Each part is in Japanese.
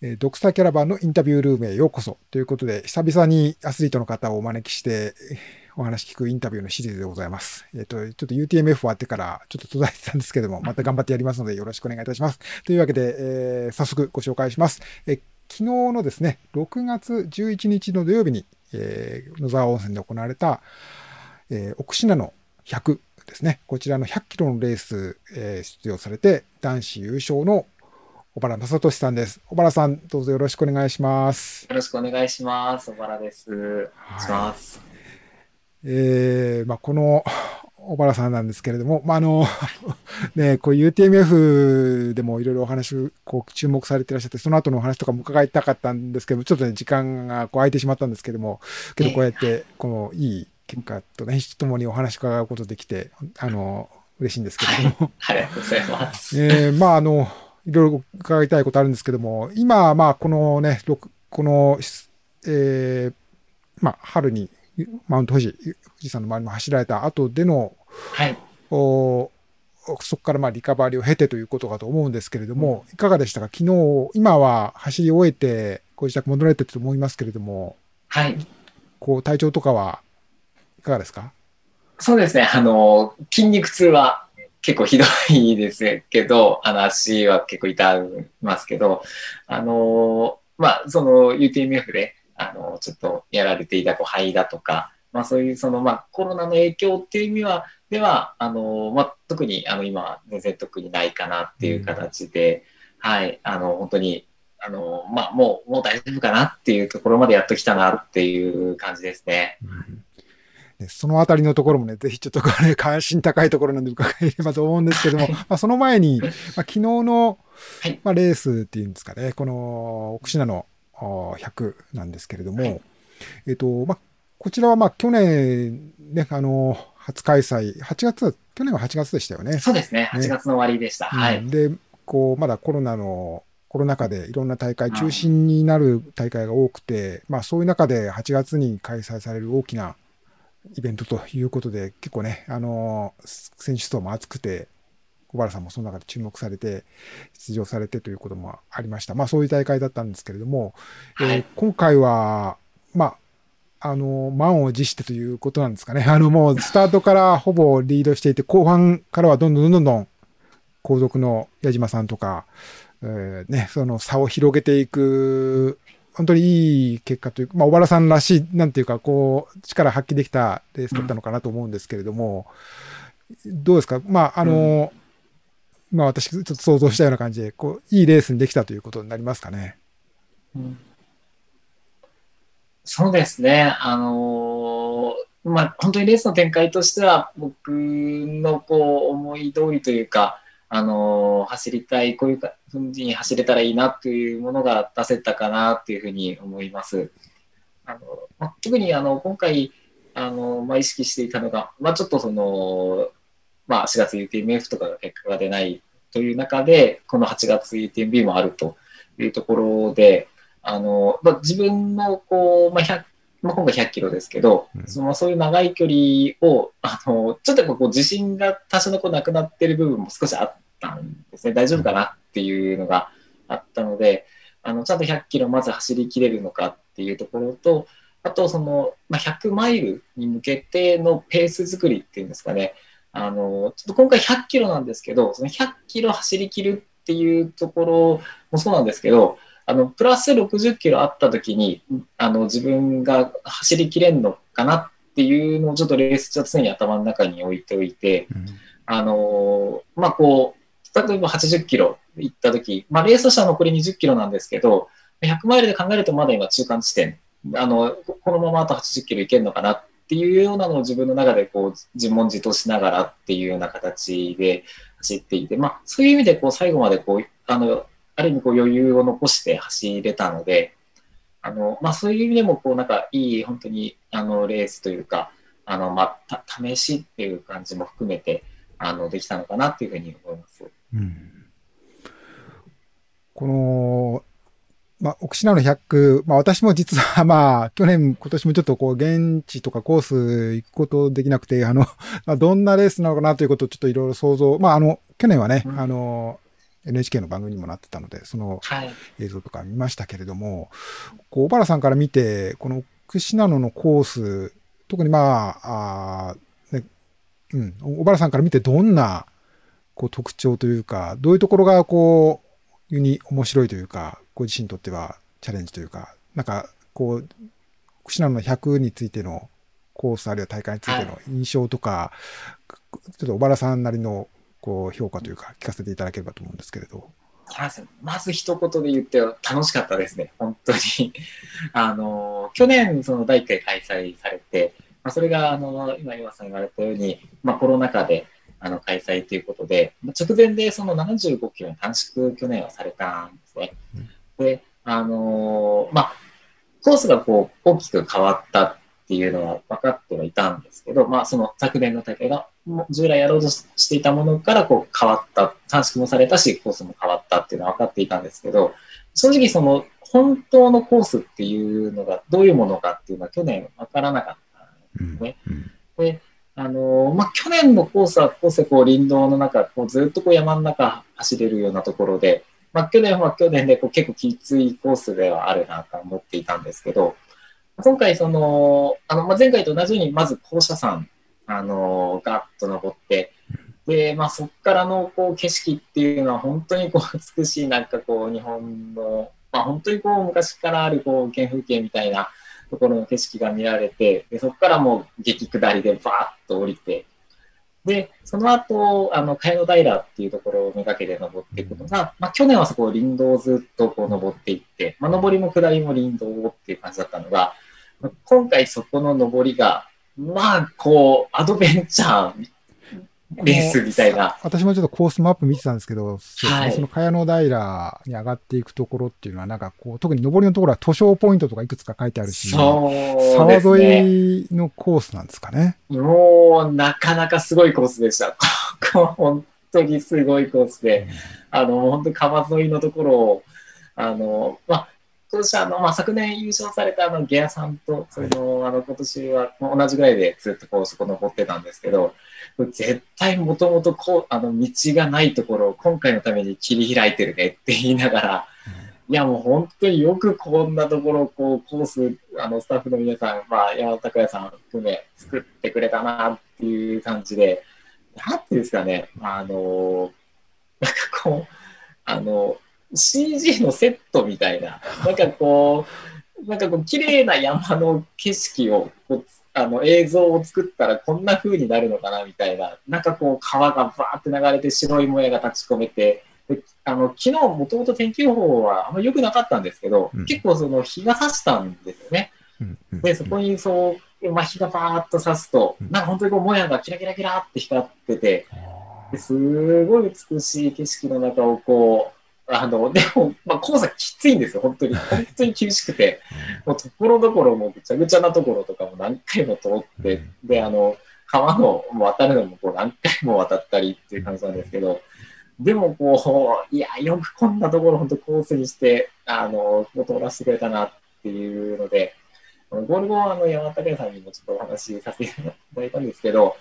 えドクターキャラバンのインタビュールームへようこそということで、久々にアスリートの方をお招きして、お話聞くインタビューのシリーズでございます。えっ、ー、と、ちょっと UTMF 終わってからちょっと途絶えてたんですけども、また頑張ってやりますのでよろしくお願いいたします。というわけで、えー、早速ご紹介します。えー、昨日のですね、6月11日の土曜日に、えー、野沢温泉で行われた、えー、奥品の100ですね。こちらの100キロのレース、えー、出場されて、男子優勝の小原正俊さんです。小原さん、どうぞよろしくお願いします。よろしくお願いします。小原です。お願いします。えー、まあ、この小原さんなんですけれども、まあ、あの、ね、こう UTMF でもいろいろお話、こう注目されていらっしゃって、その後のお話とかも伺いたかったんですけども、ちょっとね、時間がこう空いてしまったんですけども、けどこうやって、このいい結果とね、ともにお話伺うことできて、あの、嬉しいんですけれども。はい、ありがとうございます。えー、まあ、あの、いろいろ伺いたいことあるんですけども、今、まあ、このね、この、えー、まあ、春にマウント富士、富士山の周りも走られた後での、はい、おそこからまあリカバリーを経てということかと思うんですけれども、いかがでしたか？昨日、今は走り終えて、ご自宅戻られてると思いますけれども、はい。こう、体調とかはいかがですか？そうですね。あの、筋肉痛は結構ひどいですけど、あの足は結構痛みますけど、あの、まあ、その UTMF で、あの、ちょっとやられていたこう肺だとか、まあそういうその、まあコロナの影響っていう意味は、では、あの、まあ特にあの今全然特にないかなっていう形で、はい、あの、本当に、あの、まあもう、もう大丈夫かなっていうところまでやっときたなっていう感じですね。うんそのあたりのところもね、ぜひちょっとこれ 関心高いところなんで伺えればと思うんですけども、まあその前に、まあ、昨日の、まあ、レースっていうんですかね、この奥品の100なんですけれども、はい、えっ、と、まあ、こちらはまあ去年ね、あの、初開催、8月、去年は8月でしたよね。そうですね、8月の終わりでした。はい。で、こう、まだコロナのコロナ禍でいろんな大会、中止になる大会が多くて、まあそういう中で8月に開催される大きなイベントということで、結構ね、あの、選手層も厚くて、小原さんもその中で注目されて、出場されてということもありました。まあそういう大会だったんですけれども、はい、えー、今回は、まあ、あの、満を持してということなんですかね。あの、もうスタートから ほぼリードしていて、後半からはどんどんどんどん後続の矢島さんとか、えー、ね、その差を広げていく本当にいい結果というか、まあ、小原さんらしい、なんていうか、こう、力発揮できたレースだったのかなと思うんですけれども、うん、どうですか？まあ、あの、うん、まあ、私、ちょっと想像したような感じで、こう、いいレースにできたということになりますかね？うん、そうですね。あのー、まあ、本当にレースの展開としては、僕のこう、思い通りというか、あの走りたい、こういうふうに走れたらいいなというものが出せたかなというふうに思います。あのまあ特にあの今回あの、まあ、意識していたのが、まあ、ちょっとその、まあ、4月 UTMF とかが結果が出ないという中で、この8月 UTMB もあるというところで、あのまあ、自分のこう、まあ100まあ、今回100キロですけど、うん、そのそういう長い距離をあのちょっとこう自信が多少のこうなくなってる部分も少しあったんですね。大丈夫かなっていうのがあったのであのちゃんと100キロまず走りきれるのかっていうところとあとその、まあ、100マイルに向けてのペース作りっていうんですかね。あのちょっと今回100キロなんですけどその100キロ走りきるっていうところもそうなんですけどあの、プラス60キロあった時に、あの、自分が走りきれんのかなっていうのをちょっとレース中は常に頭の中に置いておいて、うん、あの、まあ、こう、例えば80キロ行った時、まあ、レースとしては残り20キロなんですけど、100マイルで考えるとまだ今中間地点、あの、このままあと80キロいけるのかなっていうようなのを自分の中でこう自問自答しながらっていうような形で走っていて、まあ、そういう意味でこう最後までこうあのある意味こう余裕を残して走れたので、あのまあ、そういう意味でもこうなんかいい本当にあのレースというか、あのまあ、試しっていう感じも含めてあのできたのかなっていうふうに思います。うん、このまあ、奥品の100、まあ私も実はまあ、去年、今年もちょっとこう、現地とかコース行くことできなくて、あの、まあ、どんなレースなのかなということをちょっといろいろ想像、まああの、去年はね、うん、あの、NHK の番組にもなってたので、そのはい。映像とか見ましたけれども、こう小原さんから見て、この串ナノのコース、特にまあ、あーね、うん、小原さんから見てどんなこう特徴というか、どういうところがこう、ユニ面白いというか、ご自身にとってはチャレンジというか、なんかこう、串ナノの100についてのコースあるいは大会についての印象とか、ちょっと小原さんなりのこう評価というか聞かせていただければと思うんですけれど。まず一言で言って楽しかったですね、本当に。あの、去年、その第1回開催されて、まあ、それが、あの、今、岩さんが言われたように、まあ、コロナ禍で、あの、開催ということで、まあ直前でその75キロに短縮去年はされたんですね。で、あのまあ、コースがこう、大きく変わったっていうのは分かってはいたんですけど、まあ、その昨年の大会が、従来やろうとしていたものからこう変わった、短縮もされたし、コースも変わったっていうのは分かっていたんですけど、正直その本当のコースっていうのがどういうものかっていうのは去年分からなかったんですね。で、あのまあ、去年のコースはコースでこう林道の中、こうずっとこう山の中走れるようなところで、まあ、去年は去年でこう結構きついコースではあるなと思っていたんですけど、今回その、あの、まあ、前回と同じように、まず校舎山、あの、ガッと登って、で、まあ、そこからのこう景色っていうのは本当にこう 美しいなんかこう日本の、まあ、本当にこう昔からあるこう原風景みたいなところの景色が見られて、でそこからもう激下りでバーッと降りて、で、その後、あの、茅野平っていうところをめがけて登っていくのが、まあ、去年はそこを林道をずっとこう登っていって、まあ、登りも下りも林道をっていう感じだったのが、今回そこの登りが、まあ、こう、アドベンチャーレースみたいな。私もちょっとコースマップ見てたんですけど、そうですねはいその茅野平に上がっていくところっていうのは、なんかこう、特に上りのところは図書ポイントとかいくつか書いてあるし、そうね。沿いのコースなんですかね。もう、なかなかすごいコースでした。ここ本当にすごいコースで、あの、本当に川沿いのところを、あの、まあ、今年あの、まあ、昨年優勝されたあの、ゲアさんと、その、あの、今年はまあ同じぐらいでずっとこう、そこ登ってたんですけど、絶対もともとこう、あの、道がないところを今回のために切り開いてるねって言いながら、いや、もう本当によくこんなところをこう、コース、あの、スタッフの皆さん、まあ、山田拓也さん含め作ってくれたなっていう感じで、なんていうんですかね、あの、なんかこう、あの、CG のセットみたいな、なんかこう、なんかこう、綺麗な山の景色をあの映像を作ったらこんな風になるのかなみたいな、なんかこう川がバーって流れて白いもやが立ち込めて、であの昨日もともと天気予報はあんま良くなかったんですけど、うん。結構その日が差したんですよね。うんうん。で、そこにそう、まあ、日がバーッと差すと、うん。なんか本当にこうもやがキラキラキラって光ってて、ですごい美しい景色の中をこう、あの、でも、まあ、黄砂きついんですよ、本当に。本当に厳しくて、もうところどころもぐちゃぐちゃなところとかも何回も通って、で、あの、川の渡るのもこう何回も渡ったりっていう感じなんですけど、でもこう、いや、よくこんなところ本当コースにして、あの、通らせてくれたなっていうので、ゴール後はあの山田さんにもちょっとお話しさせていただいたんですけど、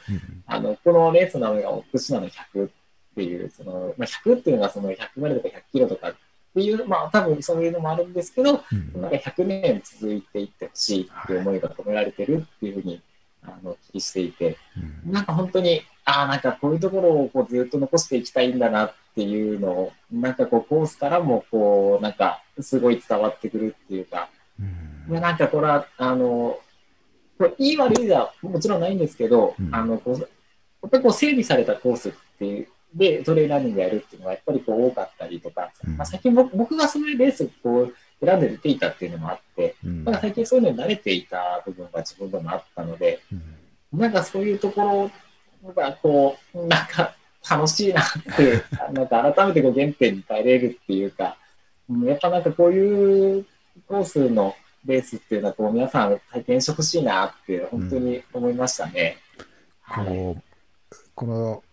あの、このレースの名前がオクシナの100っていう、その、まあ、100っていうのがその100マイルとか100キロとかっていう、まあ多分そういうのもあるんですけど、うん。なんか100年続いていってほしいっていう思いが込められてるっていうふうに、あの、お聞きしていて、うん。なんか本当に、ああ、なんかこういうところをこうずっと残していきたいんだなっていうのを、なんかこうコースからもこう、なんかすごい伝わってくるっていうか、うん。なんかこれは、あの、これいい悪いではもちろんないんですけど、うん。あの、こうやっぱりこう整備されたコースっていう、で、トレイランニングやるっていうのはやっぱりこう多かったりとか、うんまあ、最近僕僕がそういうレースをこう選んで出ていたっていうのもあって、うん最近そういうのに慣れていた部分が自分でもあったので、なんかそういうところがこう、なんか楽しいなって、なんか改めてこう原点に帰れるっていうか、うんやっぱなんかこういうコースのレースっていうのはこう皆さん体験してほしいなって本当に思いましたね。はいこの、こ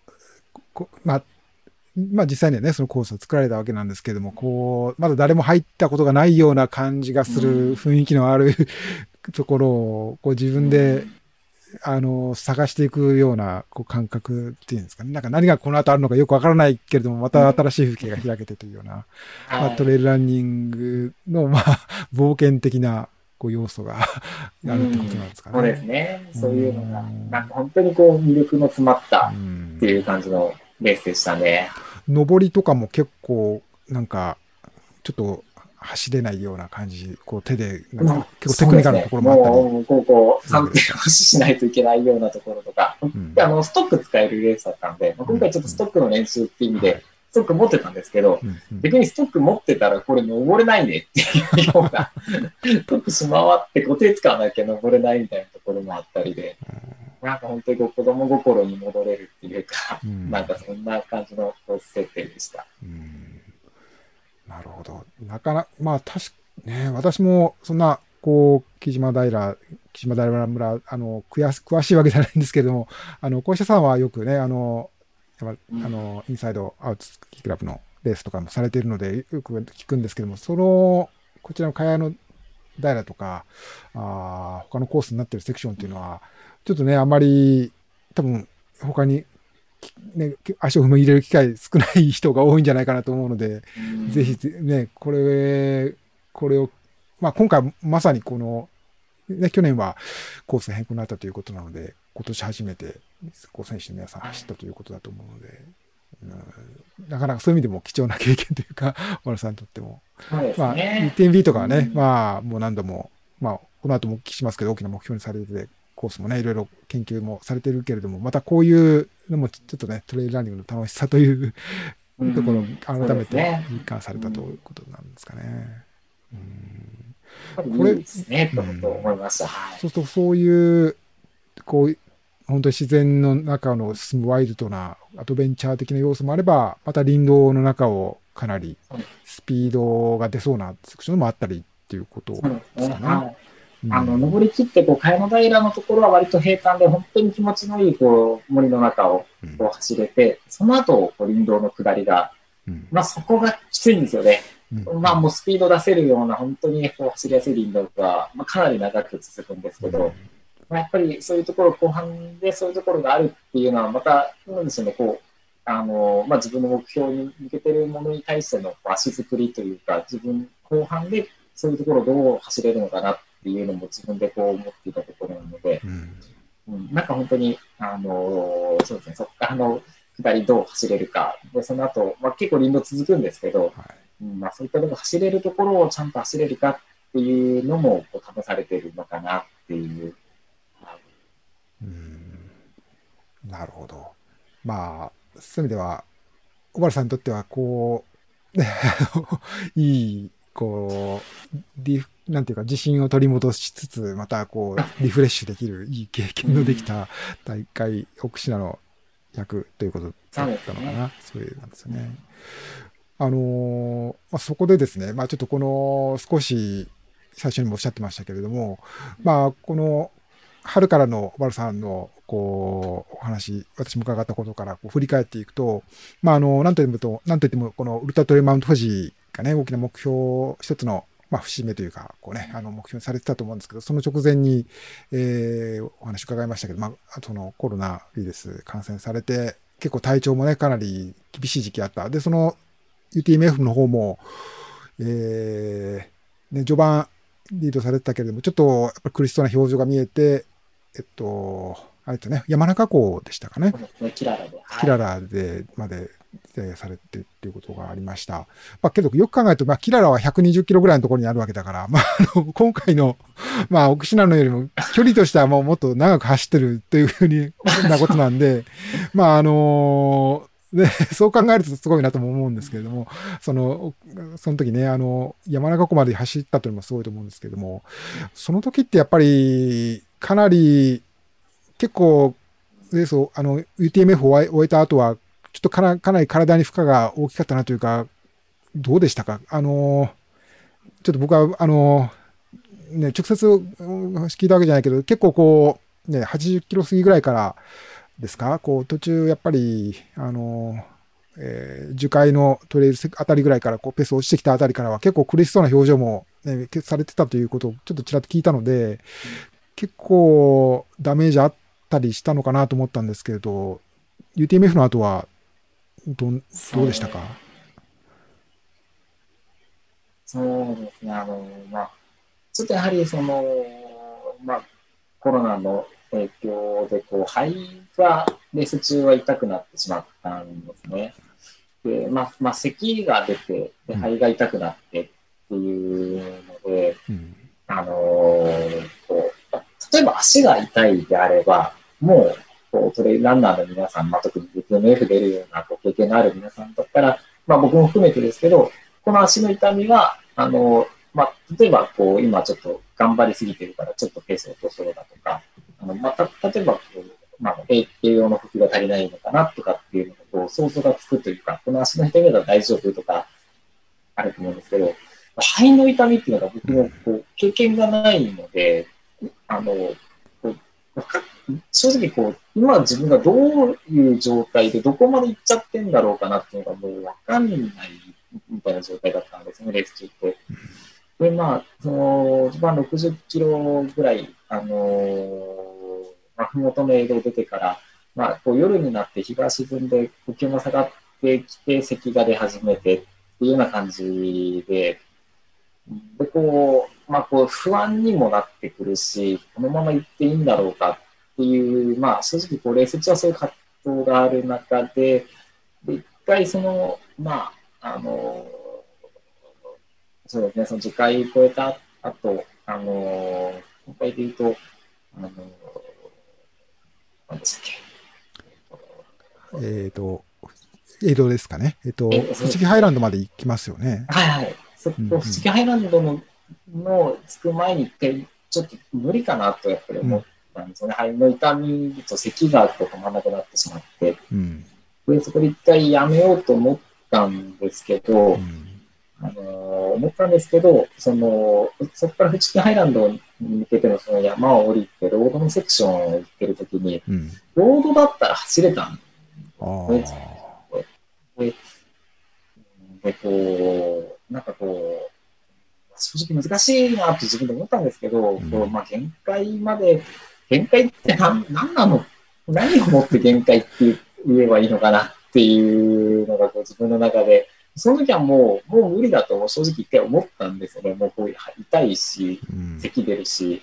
まあ、まあ実際にはね、そのコースを作られたわけなんですけども、こう、まだ誰も入ったことがないような感じがすうん。る雰囲気のある ところを、こう自分であの、探していくようなこう感覚っていうんですかね。なんか何がこの後あるのかよくわからないけれども、また新しい風景が開けてというような、まあ、トレイルランニングの、まあ、冒険的なこう要素が あるってことなんですかね。そうですね。そういうのが、なんか本当にこう魅力の詰まったっていう感じのレースでしたね。上りとかも結構、なんか、ちょっと走れないような感じ、こう手で、なんか結構テクニカルなところもあったり。ね、もう、こう、こう、3分押ししないといけないようなところとか、うん、あの、ストック使えるレースだったんで、今回ちょっとストックの練習っていう意味で、ストック持ってたんですけど、うんうん、逆にストック持ってたらこれ登れないねっていうような、ストックし回ってこう手使わなきゃ登れないみたいなところもあったりで、なんか本当にこう子供心に戻れるっていうか、うん、なんかそんな感じの設定でした。うんなるほど。なかなまあ確かね、私もそんな、こう、木島平、木島平村、あの、詳しいわけじゃないんですけれども、あの、小石さんはよくね、あの、あの、インサイドアウトスキークラブのレースとかもされているので、よく聞くんですけども、その、こちらの茅野平とか、あ他のコースになってるセクションっていうのは、ちょっとね、あまり、多分、他に、ね、足を踏み入れる機会少ない人が多いんじゃないかなと思うので、ぜひね、これ、これを、まあ今回まさにこの、ね、去年はコース変更になったということなので、今年初めて、こう選手の皆さん走ったということだと思うので、うん、なかなかそういう意味でも貴重な経験というか、小野さんにとっても。ね、まあ、1.B とかはね、うん、まあ、もう何度も、まあ、この後もお聞きしますけど、大きな目標にされてて、コースもね、いろいろ研究もされてるけれども、またこういうのもちょっとね、トレイルランニングの楽しさというところを改めて実感されたということなんですかね。これですね、と思いました。そうすると、そういう、こう、本当に自然の中の進むワイルドなアドベンチャー的な要素もあれば、また林道の中をかなりスピードが出そうなセクションもあったりっていうことですかね。あの、登り切って、こう、茅野平のところは割と平坦で、本当に気持ちのいい、こう、森の中をこう走れて、その後、こう林道の下りが、まあ、そこがきついんですよね。まあもうスピード出せるような本当にこう走りやすい林道が、まあ、かなり長く続くんですけど、まあ、やっぱりそういうところ後半でそういうところがあるっていうのはまたなんですよねこうあの、まあ、自分の目標に向けてるものに対しての足作りというか自分後半でそういうところをどう走れるのかなっていうのも自分でこう思っていたところなので、うん、うん、なんか本当にあのそうですねそこからの下りどう走れるかでその後、まあ結構林道続くんですけど、はいうんまあ、そういったとこ走れるところをちゃんと走れるかっていうのもこう試されてるのかなっていう。うんなるほど。まあ、そういう意味では、小原さんにとっては、こう、ね、いい、こう、なんていうか、自信を取り戻しつつ、また、こう、リフレッシュできる、いい経験のできた大会、奥品の役ということだったのかな。そういうなんですよね。あのー、まあ、そこでですね、まあ、ちょっとこの少し最初にもおっしゃってましたけれども、まあ、この春からの小原さんのこうお話、私も伺ったことからこう振り返っていくと、まあ、あの、なんといっても、なんといっても、このウルトラトレマウント富士がね、大きな目標、一つの、まあ、節目というか、こうね、あの、目標にされてたと思うんですけど、その直前に、えー、お話伺いましたけど、まあ、そのコロナウイルス感染されて、結構体調もね、かなり厳しい時期あった。で、その UTMF の方も、えー、ね、序盤リードされてたけれども、ちょっとやっぱ苦しそうな表情が見えて、えっと、あれとね、山中湖でしたかね。キララで。キララでまでされてっていうことがありました。まあ、けど、よく考えると、まあ、キララは120キロぐらいのところにあるわけだから、まあ、あの、今回の、まあ、奥品のよりも、距離としてはもうもっと長く走ってるというふうに、なことなんで、まあ、あので、そう考えるとすごいなとも思うんですけれども、その、その時ね、あの、山中湖まで走ったというのもすごいと思うんですけれども、その時ってやっぱり、かなり、結構、レースを、あの、UTMF を終えた後は、ちょっとかなかなり体に負荷が大きかったなというか、どうでしたか？あの、ちょっと僕は、あの、ね、直接聞いたわけじゃないけど、結構こう、ね、80キロ過ぎぐらいから、ですか？こう途中やっぱり、あの、えー、樹海のトレイルあたりぐらいからこうペース落ちてきたあたりからは結構苦しそうな表情も、ね、されてたということをちょっとちらっと聞いたので、結構ダメージあったりしたのかなと思ったんですけれど、UTMF の後はどんどうでしたか？そうですね、あの、まあ、ちょっとやはりその、まあ、コロナの影響で、こう、肺がレース中は痛くなってしまったんですね。で、まあ、まあ、咳が出て、で肺が痛くなってっていうので、うん。あのーこう、例えば足が痛いであれば、もう、こう、トレイランナーの皆さん、まあ、特に UTMF 出るようなこう経験のある皆さんだったら、まあ、僕も含めてですけど、この足の痛みは、あのまあ、例えば、こう、今ちょっと頑張りすぎてるから、ちょっとペースを落とそうだとか、あの、また、例えば、こう、まあ、栄養の補給が足りないのかなとかっていうのが、こう、想像がつくというか、この足の痛みだったら大丈夫とか、あると思うんですけど、肺の痛みっていうのが僕もこう経験がないので、あの、正直こう、今自分がどういう状態でどこまで行っちゃってんだろうかなっていうのがもうわかんないみたいな状態だったんですね、レース中って。で、まあ、その、一番60キロぐらい、あのーまあ、ふもとの映像出てから、まあ、こう夜になって日が沈んで呼吸が下がってきて、咳が出始めてっていうような感じで、で、こう、まあ、こう、不安にもなってくるし、このまま行っていいんだろうかっていう、まあ、正直、こう、レース中はそういう葛藤がある中で、で、一回、その、まあ、あの、そうですね、その次回超えた後、あの、今回で言うと、あの、何でしたっけ。えっ、と、映像ですかね。えっ、と、え富士ハイランドまで行きますよね。はいはい。そこ、富士ハイランドの、の着く前に一回、ちょっと無理かなとやっぱり思ったんですよね。肺の痛みと咳が止まらなくなってしまって。うん。で、そこで一回やめようと思ったんですけど、うん。あのー思ったんですけど、その、そこから富士ハイランドに向けてのその山を降りて、ロードのセクションを行ってるときに、うん。ロードだったら走れたん。で、でこう、なんかこう、正直難しいなって自分で思ったんですけど、うんこうまあ、限界まで、限界って何何なの？何をもって限界って言えばいいのかなっていうのがこう自分の中で、その時はもう、もう無理だと正直一回思ったんですよね。もうこう痛いし、うん。咳出るし、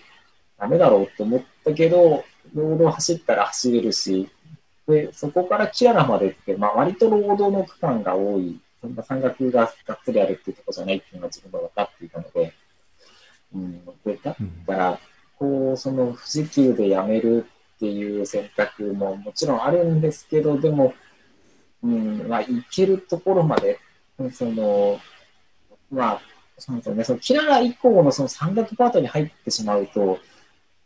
ダメだろうって思ったけど、ロード走ったら走れるし、で、そこからキアラまでって、まあ割とロードの区間が多い、そんな山岳ががっつりあるっていうところじゃないっていうのが自分で分かっていたので、うん、でだうんから、こう、その富士急でやめるっていう選択ももちろんあるんですけど、でも、うん、まあ、行けるところまで、その、まあ、そうですよね、そのキララ以降のその山岳パートに入ってしまうと、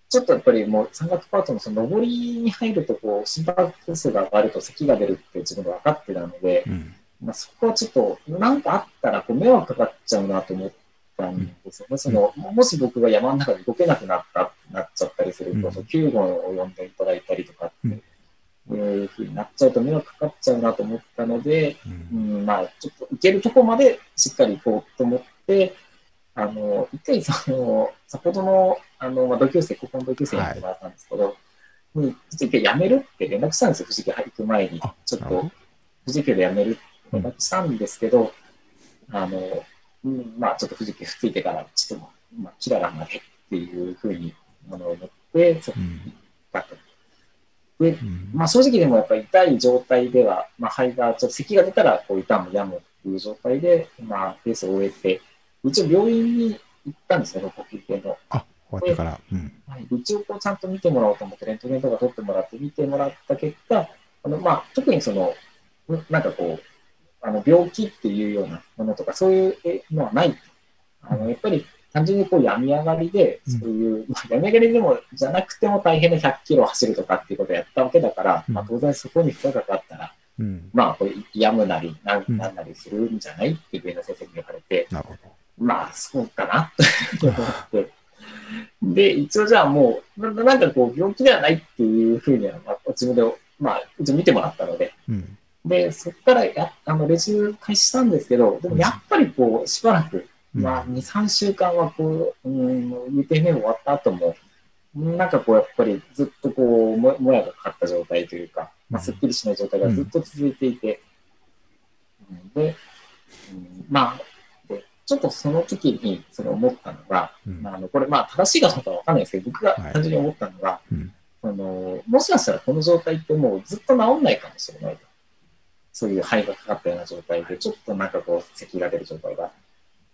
ちょっとやっぱりもう山岳パートのその上りに入ると、こう、心拍数が上がると咳が出るって自分で分かってたので、うん。まあ、そこはちょっと、なんかあったらこう迷惑かかっちゃうなと思ったんですよね。そのもし僕が山の中で動けなくなったってなっちゃったりすると、うんその救護を呼んでいただいたりとかって、うんいうふうになっちゃうと迷惑かかっちゃうなと思ったので、う。うんん、まあ、ちょっと行けるとこまでしっかり行こうと思って、あの、一回その、先ほどの、あの、まあ、同級生、高校の同級生に言ってもらったんですけど、に、ちょっと一回辞めるって連絡したんですよ、富士急行く前にあ。ちょっとなるほど、富士急で辞めるって連絡したんですけど、あの、うん、まあ、ちょっと富士急ついてから、ちょっと、まあ、キララまでっていうふうに、あの、思って、そこうん。に行ったと。で、うん。まあ正直でもやっぱり痛い状態では、まあ肺が、ちょっと咳が出たらこう痛む、病むっていう状態で、まあレースを終えて、一応病院に行ったんですよ、呼吸系の。あ、終わってから。うん。はい、一応こうちゃんと見てもらおうと思って、レントゲンとか取ってもらって見てもらった結果、あのまあ特にその、んなんかこう、あの病気っていうようなものとか、そういうえのはない。あのやっぱり単純にこう病み上がりで、うんそういう、まあ、病み上がりでもじゃなくても大変な100キロ走るとかっていうことをやったわけだから、うんまあ当然そこに負荷がかかったら、うん。まあこれ病むなりななんなりするんじゃないって上野先生に言われて。まあ、そうかなと思って。で、一応じゃあもう、ななんかこう、病気ではないっていうふうには、まあ、自分で、まあ、一応見てもらったので、うん。で、そこからやあの練習開始したんですけど、でもやっぱりこう、しばらく、まあ、2、3週間はこう、うん、UTM 終わった後も、なんかこう、やっぱりずっとこう、ももやがかかった状態というか、まあ、すっきりしない状態がずっと続いていて、うん。で、うんまあ、でちょっとその時にその思ったのが、うん。まあ、あのこれ、まあ、正しいかどうかわかんないですけど、僕がはい。単純に思ったのが、うん。そのもしかしたらこの状態ってもうずっと治んないかもしれないと。そういう肺がかかったような状態で、ちょっとなんかこう、咳が出る状態が。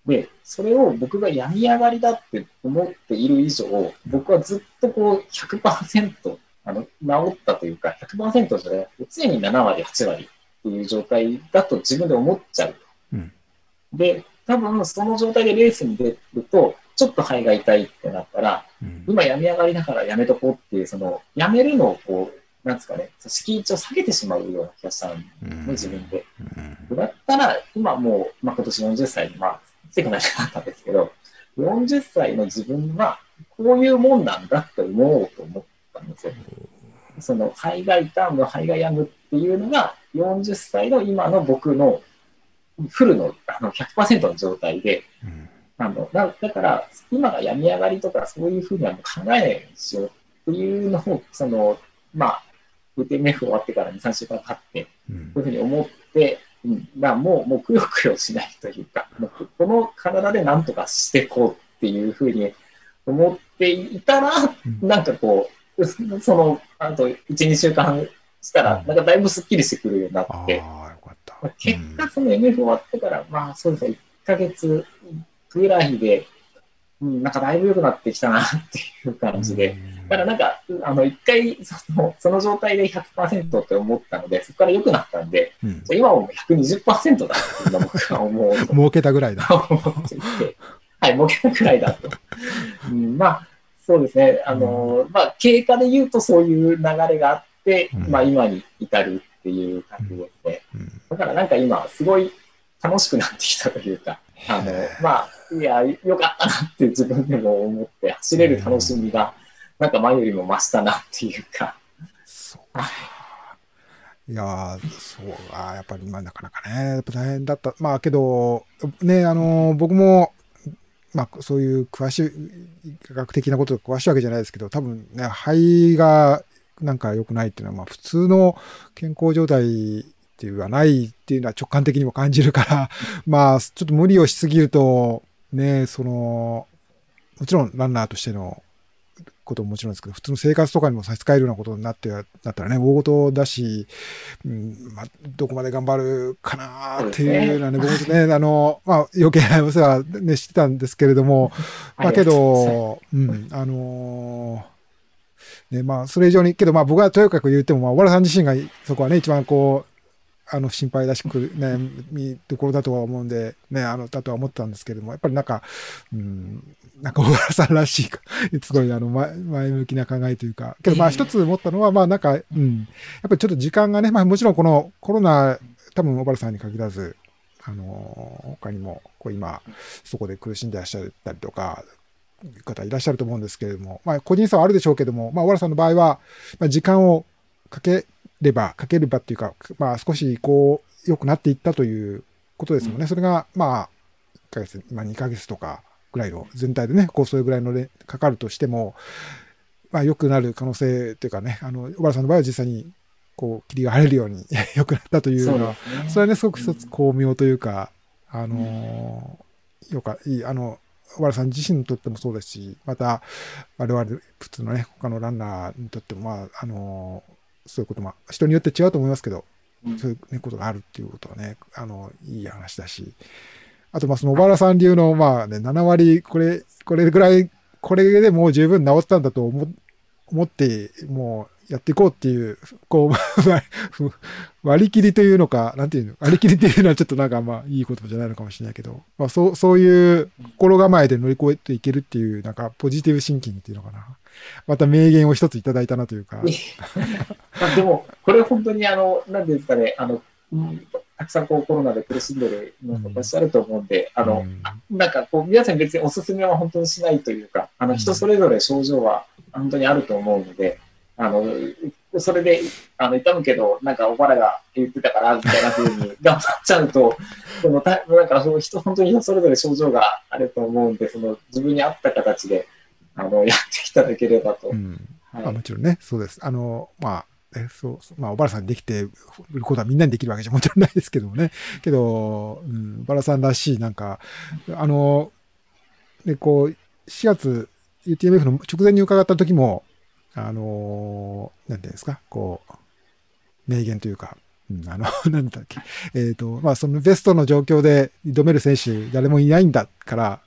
で、それを僕が病み上がりだって思っている以上、僕はずっとこう100%あの治ったというか、100%じゃなくて、常に7割、8割っていう状態だと自分で思っちゃう。うんで、多分その状態でレースに出ると、ちょっと肺が痛いってなったら、うん今病み上がりだからやめとこうっていう、その、やめるのをこう、なんですかね、敷居値を下げてしまうような気がしたんで、うん自分で。うんだったら、今もう、まあ、今年40歳に、まあ、つくなりかったんですけど、40歳の自分は、こういうもんなんだって思おうと思ったんですよ。その、肺が痛む、肺が病むっていうのが、40歳の今の僕のフルのあの100%の状態で、うんあのだだから、今が病み上がりとか、そういうふうにはもう考えないようにしようっていうのを、その、まあ、UTMF 終わってから2、3週間経って、うん。こういうふうに思って、うん、まあもう、もうくよくよしないというか、この体で何とかしていこうっていうふうに思っていたら、うん。なんかこう、その、あと1、2週間したら、うん。なんかだいぶスッキリしてくるようになあって、あ、よかった。まあ結果、その MF 終わってから、まあそうですね、1ヶ月ぐらいで、うん、なんかだいぶ良くなってきたなっていう感じで、うんだからなんか、あの、一回その、その状態で100%って思ったので、そこから良くなったんで、うん今はもう120%だって僕は思うと 儲けたぐらいだ。はい、儲けたくらいだと。うん、まあ、そうですね。あの、まあ、経過で言うとそういう流れがあって、うんまあ、今に至るっていう感じですね。うんだからなんか今、すごい楽しくなってきたというか、あの、まあ、いや、よかったなって自分でも思って、走れる楽しみが、なんか前よりも増したなっていうか、そうか。いやーそうあやっぱりまあなかなかね、やっぱ大変だった。まあけど、ね、あのー僕も、まあそういう詳しい、科学的なこと詳しいわけじゃないですけど、多分ね、肺がなんか良くないっていうのは、まあ普通の健康状態っていうのはないっていうのは直感的にも感じるから、まあちょっと無理をしすぎると、ね、その、もちろんランナーとしてのことももちろんですけど、普通の生活とかにも差し支えるようなことになってなったらね、大事だし、うんまあ、どこまで頑張るかなっていうのはね、僕もね、あの、まあ、余計なお世話ね、してたんですけれども、まあけど、うん、あのーね、まあ、それ以上に、けど、まあ僕はとにかく言っても、まあ、小原さん自身がそこはね、一番こう、あの、心配だしく、ね、見どころだとは思うんで、ね、あの、だとは思ってたんですけれども、やっぱりなんか、うん、なんか小原さんらしいか、すごい、あの、前前向きな考えというか、けどまあ一つ思ったのは、まあなんか、うん、やっぱりちょっと時間がね、まあもちろんこのコロナ、多分小原さんに限らず、あの、他にも、こう今、そこで苦しんでらっしゃったりとか、方いらっしゃると思うんですけれども、まあ個人差はあるでしょうけども、まあ小原さんの場合は、まあ時間をかければ、かければっていうか、まあ少しこう、良くなっていったということですもんね。それが、まあ、1ヶ月、まあ2ヶ月とかぐらいの全体でね、こうそれぐらいのれかかるとしても、まあ良くなる可能性というかね、あの、小原さんの場合は実際に、こう、霧が晴れるように 良くなったというのは、そね。それはね、すごく一つ巧妙というか、あのーよか、いい、あの、小原さん自身にとってもそうですし、また、我々、普通のね、他のランナーにとっても、まあ、あのーそういうことも、人によって違うと思いますけど、うんそういう、ね、ことがあるっていうことはね、あの、いい話だし、あと、まあ、その小原さん流の、まあね、7割、これ、これぐらい、これでもう十分治ったんだと思思って、もうやっていこうっていう、こう、ま あ割り切りというのか、なんていうの、割り切りっていうのはちょっとなんかまあいい言葉じゃないのかもしれないけど、まあそう、そういう心構えで乗り越えていけるっていう、なんかポジティブシンキングっていうのかな。また名言を一ついただいたなというか。まあでも、これ本当にあの、なんですかね、あの、うんたくさんこうコロナで苦しんでるのいらっしゃると思うんで、あの、なんかこう、皆さん別におすすめは本当にしないというか、あの、人それぞれ症状は本当にあると思うので、あの、それで、あの、痛むけど、なんかおばらが言ってたから、みたいな風に 頑張っちゃうと、でもた、なんかその人、本当に人それぞれ症状があると思うんで、その自分に合った形で、あの、やっていただければと。うん。はいまあもちろんね、そうです。あの、まあ、えそうまあ、小原さんにできて売ることはみんなにできるわけじゃもちろんないですけどもね。けど、うん、小原さんらしい、なんか、あの、で、こう、4月、UTMF の直前に伺った時も、あの、なんていうんですか、こう、名言というか、うん、あの、なんだっけ、えっ、と、まあ、そのベストの状況で挑める選手、誰もいないんだから、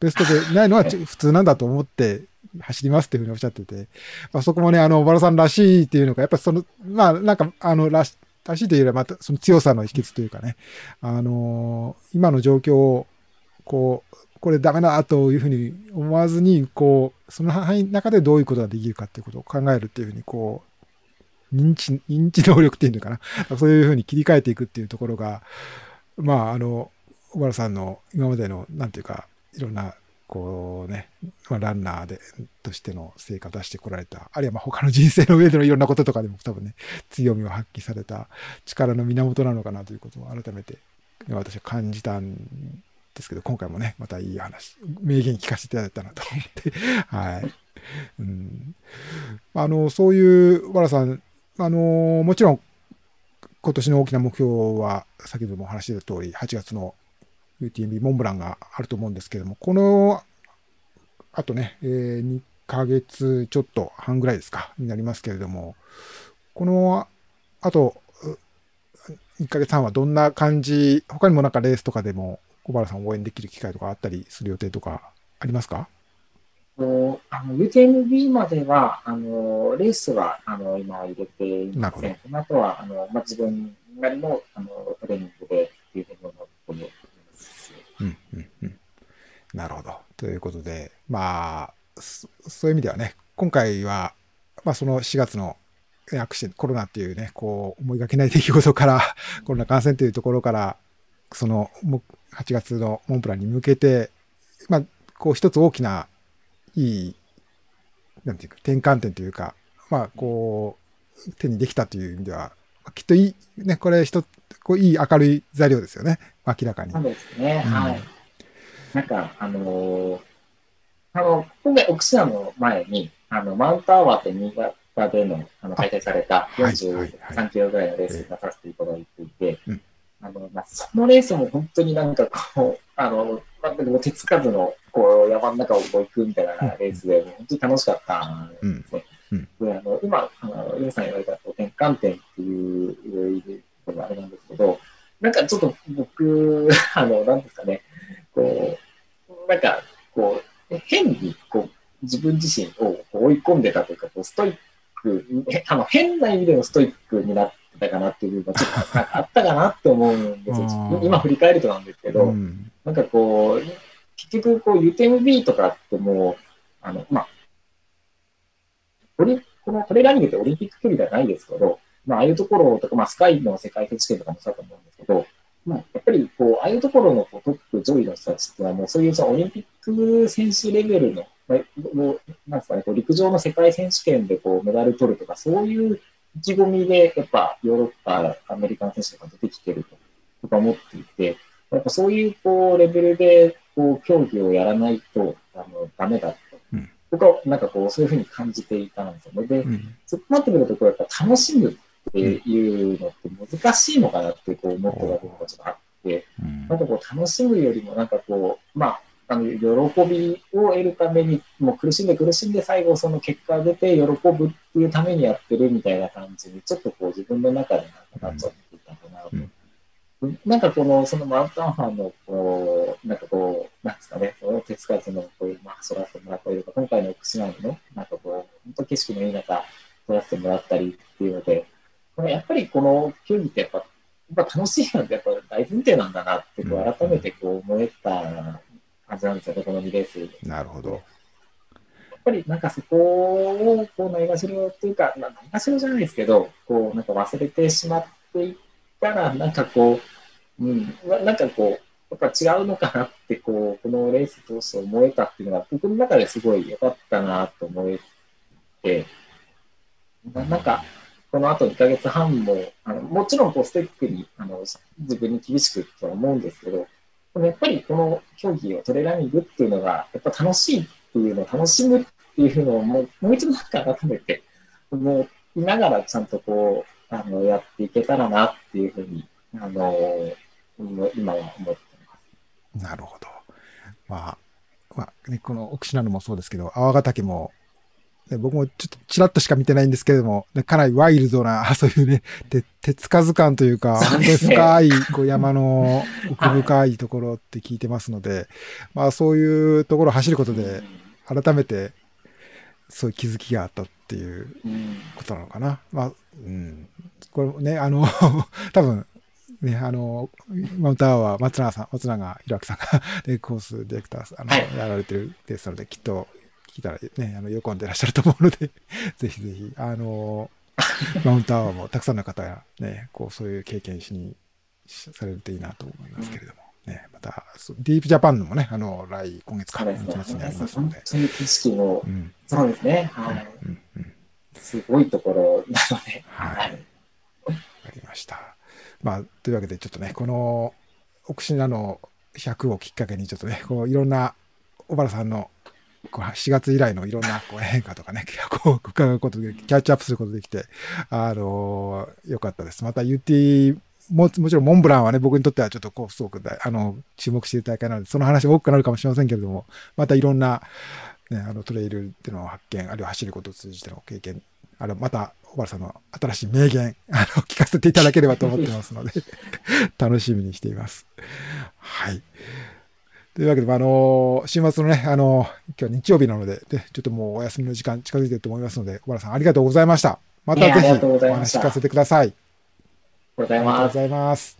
ベストでないのは普通なんだと思って走りますっていうふうにおっしゃってて、まあ、そこもね、あの、バラさんらしいっていうのが、やっぱその、まあ、なんか、あの、らし、らしいというよりは、また、その強さの秘訣というかね、あの今の状況を、こう、これダメだというふうに思わずに、こう、その範囲の中でどういうことができるかっていうことを考えるっていうふうに、こう、認知、認知能力っていうのかな。そういうふうに切り替えていくっていうところが、まあ、あの、小原さんの今までの、なんていうか、いろんな、こうね、まあ、ランナーで、としての成果を出してこられた、あるいはまあ他の人生の上でのいろんなこととかでも多分ね、強みを発揮された力の源なのかなということを改めて私は感じたんですけど、今回もね、またいい話、名言聞かせていただいたなと思って、はい。うん、あの、そういう、わらさん、あの、もちろん、今年の大きな目標は、先ほどもお話しした通り、8月の UTMB モンブランがあると思うんですけども、この、あとね、えー、2ヶ月ちょっと半ぐらいですか、になりますけれども、この、あと、1ヶ月半はどんな感じ、他にもなんかレースとかでも小原さんを応援できる機会とかあったりする予定とかありますか？とあの UTMB までは、あのレースはあの今は入れていません。その後はあの、まあ、自分なりのあのトレーニングでっていうふうに思って。うんうん。なるほど。ということで、まあ、そういう意味ではね、今回は、まあ、その4月のアクシデント、コロナっていうね、こう、思いがけない出来事から、コロナ感染というところから、その、8月のモンプランに向けて、まあ、こう、一つ大きな、いい、なんていうか、転換点というか、まあ、こう、手にできたという意味では、きっといい、ね、これ一つ、こういい明るい材料ですよね、明らかに。そうですね、うん。はい。なんか、あのーあの、今回、奥島の前に、あの、マウントアワーって新潟での、あの、開催されたはいはいはい。43キロぐらいのレースに出させていただいていてうん、あの、まあ、そのレースも本当になんかこう、あの、なんかでも手つかずの、こう、山の中をこう行くみたいなレースで、本当に楽しかったんですね。うんで、あの、今、あの、ユウさん言われた転換点っていうのがあれなんですけど、なんかちょっと僕、あの、なんですかね、こう、なんか、こう、変に、こう、自分自身を追い込んでたというか、こうストイック、へあの、変な意味でのストイックになってたかなっていうのが、ちょっとあったかなって思うんですよ。今振り返るとなんですけど、うん。なんかこう、結局、こう、UTMB とかってもう、あの、まあ、このトレーラーニングってオリンピック距離ではないですけど、まあ、ああいうところとか、まあ、スカイの世界選手権とかもそうだと思うんですけど、まあ、やっぱり、こう、ああいうところのこうトップ上位の人たちっていうのは、もうそういうそのオリンピック選手レベルの、まあもうなんですかね、こう陸上の世界選手権でこうメダル取るとか、そういう意気込みで、やっぱヨーロッパ、アメリカの選手とか出てきてるととか思っていて、やっぱそういうこうレベルでこう競技をやらないとあのダメだと、うん僕はなんかこうそういうふうに感じていたんでうん。そうなってくるとこうやっぱ楽しむっていうのって難しいのかなってこう思ってた部分がちょっとあって、うん。なんかこう楽しむよりもなんかこう、まあ、あの喜びを得るために、もう苦しんで苦しんで最後その結果が出て喜ぶっていうためにやってるみたいな感じに、ちょっとこう自分の中でなんかなっちゃっていたかなと。なんかこの、そのマウントアンファンの、こう、なんかこう、なんですかね、手つかずの、こういう、まあ、走らせてもらったりとか、今回の福島のね、なんかこう、本当景色のいい中、撮らせてもらったりっていうので、これやっぱりこの競技ってやっぱ、やっぱ楽しいなんてやっぱ大前提なんだなって、こう改めてこう思えた感じなんですよね、この2レース。なるほど。やっぱりなんかそこをこうないがしろっていうか、まあ、ないがしろじゃないですけど、こうなんか忘れてしまっていったら、なんかこう、うん、ななんかこう、やっぱ違うのかなってこう、このレース通して思えたっていうのが、僕の中ですごい良かったなと思えて、なんか、この後2ヶ月半も、あのもちろんこうステップにあの自分に厳しくとは思うんですけど、でもやっぱりこの競技をトレーラーニングっていうのが、やっぱ楽しいっていうのを楽しむっていうのをもうもう一度なんか改めて思いながらちゃんとこう、あの、やっていけたらなっていうふうに、あの、今は思って。なるほど。まあ、まあね、この奥信濃もそうですけど、泡ヶ岳も、ね、僕もちょっとちらっとしか見てないんですけれども、ね、かなりワイルドな、そういうね、て手つかず感というか、深いこう山の奥深いところって聞いてますので、まあそういうところを走ることで、改めてそういう気づきがあったっていううんことなのかな。まあ、うん。これね、あの、多分、ね、あの、マウントアワー、松永さん、松永弘明さんが、ね、コースディレクター、あの、はいやられてるですので、きっと、聞いたらね、あの、喜んでらっしゃると思うので、ぜひぜひ、あの、マウントアワーもたくさんの方がね、こう、そういう経験しに、しされるといいなと思いますけれども、ね、また、そうディープジャパンのもね、あの、来、今月か、そうですね。1月にありますので、本当に景色もう、ん、そうですね。はい。すごいところなので。まあ、というわけで、ちょっとね、この、奥信濃100をきっかけに、ちょっとね、こういろんな、小原さんの、こう4月以来のいろんなこう変化とかね、こう伺うことで、キャッチアップすることできて、あのよかったです。また UT、ももちろんモンブランはね、僕にとってはちょっとこう、すごくあの注目している大会なので、その話多くなるかもしれませんけれども、またいろんな、ね、あのトレイルっていうのを発見、あるいは走ることを通じての経験、あるまた小原さんの新しい名言、あの聞かせていただければと思ってますので、楽しみにしています。はい。というわけで、まああの、週末のね、あの、今日は日曜日なので、でちょっともうお休みの時間近づいてると思いますので、小原さんありがとうございました。またぜひお話聞かせてください。ございありがとうご。ざいます。